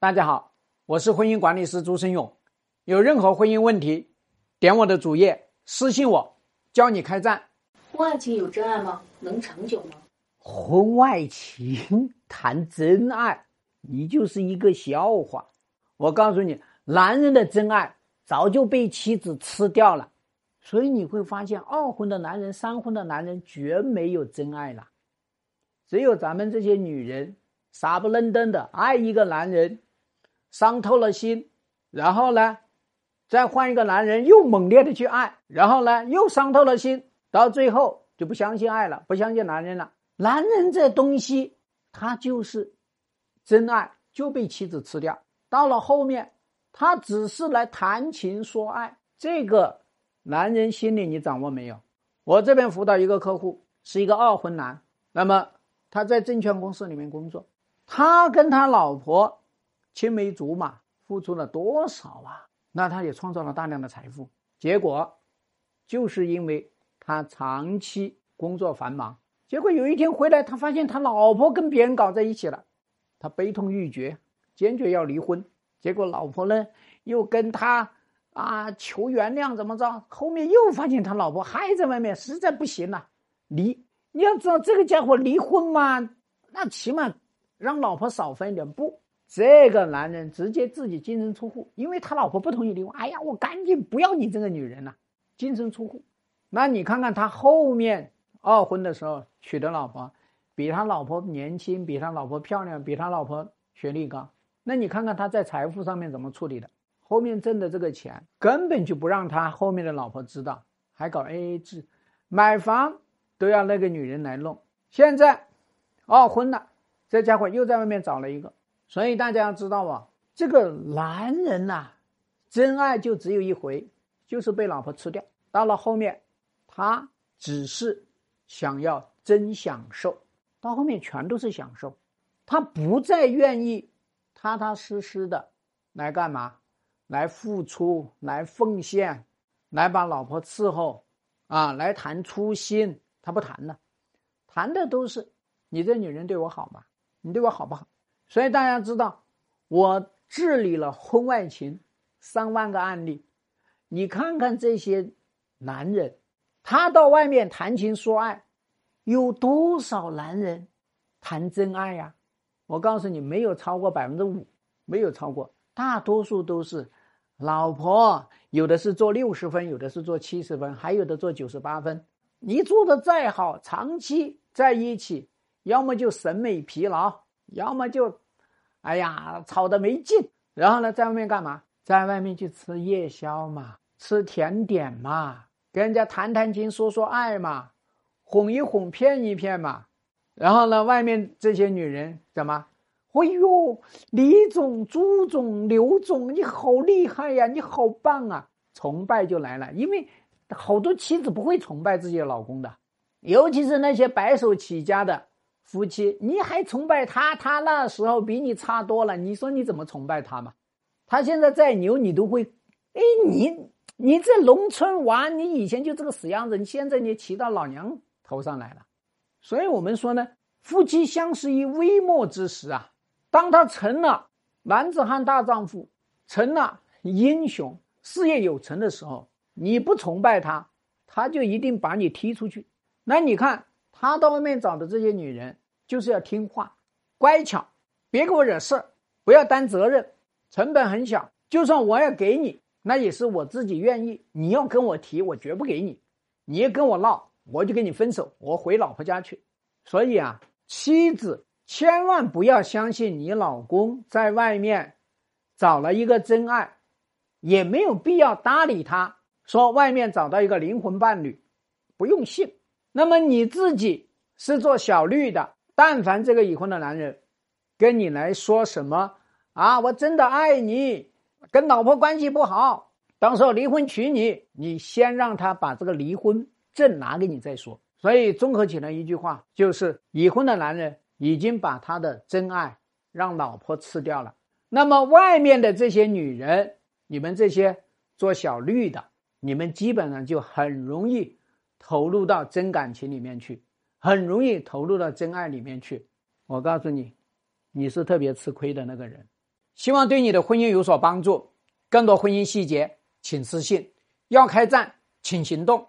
大家好，我是婚姻管理师朱生勇。有任何婚姻问题，点我的主页私信我，教你开战。婚外情有真爱吗？能长久吗？婚外情谈真爱，你就是一个笑话。我告诉你，男人的真爱早就被妻子吃掉了，所以你会发现，二婚的男人、三婚的男人绝没有真爱了，只有咱们这些女人傻不愣登的爱一个男人，伤透了心，然后呢，再换一个男人又猛烈的去爱，然后呢又伤透了心，到最后就不相信爱了，不相信男人了。男人这东西，他就是真爱就被妻子吃掉。到了后面，他只是来谈情说爱，这个男人心里你掌握没有？我这边辅导一个客户，是一个二婚男，那么他在证券公司里面工作，他跟他老婆青梅竹马，付出了多少啊？那他也创造了大量的财富，结果就是因为他长期工作繁忙，结果有一天回来，他发现他老婆跟别人搞在一起了，他悲痛欲绝。坚决要离婚，结果老婆呢又跟他啊求原谅，怎么着？后面又发现他老婆还在外面，实在不行了，离。你要知道这个家伙离婚嘛，那起码让老婆少分一点。不，这个男人直接自己净身出户，因为他老婆不同意离婚。哎呀，我赶紧不要你这个女人了，净身出户。那你看看他后面二婚的时候娶的老婆，比他老婆年轻，比他老婆漂亮，比他老婆学历高。那你看看他在财富上面怎么处理的？后面挣的这个钱根本就不让他后面的老婆知道，还搞 A A 制，买房都要那个女人来弄。现在二婚了，这家伙又在外面找了一个。所以大家要知道啊，这个男人呐，真爱就只有一回，就是被老婆吃掉。到了后面，他只是想要真享受，到后面全都是享受，他不再愿意。踏踏实实的来干嘛？来付出，来奉献，来把老婆伺候，啊，来谈初心。他不谈了，谈的都是你这女人对我好吗？你对我好不好？所以大家知道，我治理了婚外情三万个案例。你看看这些男人，他到外面谈情说爱，有多少男人谈真爱呀？我告诉你，没有超过百分之五，没有超过，大多数都是老婆，有的是做六十分，有的是做七十分，还有的做九十八分。你做的再好，长期在一起，要么就审美疲劳，要么就，哎呀，吵得没劲。然后呢，在外面干嘛？在外面去吃夜宵嘛，吃甜点嘛，跟人家谈谈情，说说爱嘛，哄一哄，骗一骗嘛。然后呢，外面这些女人怎么？哎呦，李总、朱总、刘总，你好厉害呀！你好棒啊！崇拜就来了，因为好多妻子不会崇拜自己的老公的，尤其是那些白手起家的夫妻，你还崇拜他？他那时候比你差多了，你说你怎么崇拜他嘛？他现在再牛，你都会，哎，你你这农村娃，你以前就这个死样子，你现在你骑到老娘头上来了。所以我们说呢，夫妻相识于微末之时啊，当他成了男子汉大丈夫，成了英雄，事业有成的时候，你不崇拜他，他就一定把你踢出去。那你看他到外面找的这些女人，就是要听话、乖巧，别给我惹事，不要担责任，成本很小。就算我要给你，那也是我自己愿意。你要跟我提，我绝不给你。你要跟我闹。我就跟你分手，我回老婆家去。所以啊，妻子千万不要相信你老公在外面找了一个真爱，也没有必要搭理他。说外面找到一个灵魂伴侣，不用信。那么你自己是做小绿的，但凡这个已婚的男人跟你来说什么啊，我真的爱你，跟老婆关系不好，到时候离婚娶你，你先让他把这个离婚。证拿给你再说，所以综合起来一句话就是：已婚的男人已经把他的真爱让老婆吃掉了。那么外面的这些女人，你们这些做小绿的，你们基本上就很容易投入到真感情里面去，很容易投入到真爱里面去。我告诉你，你是特别吃亏的那个人。希望对你的婚姻有所帮助。更多婚姻细节，请私信。要开战，请行动。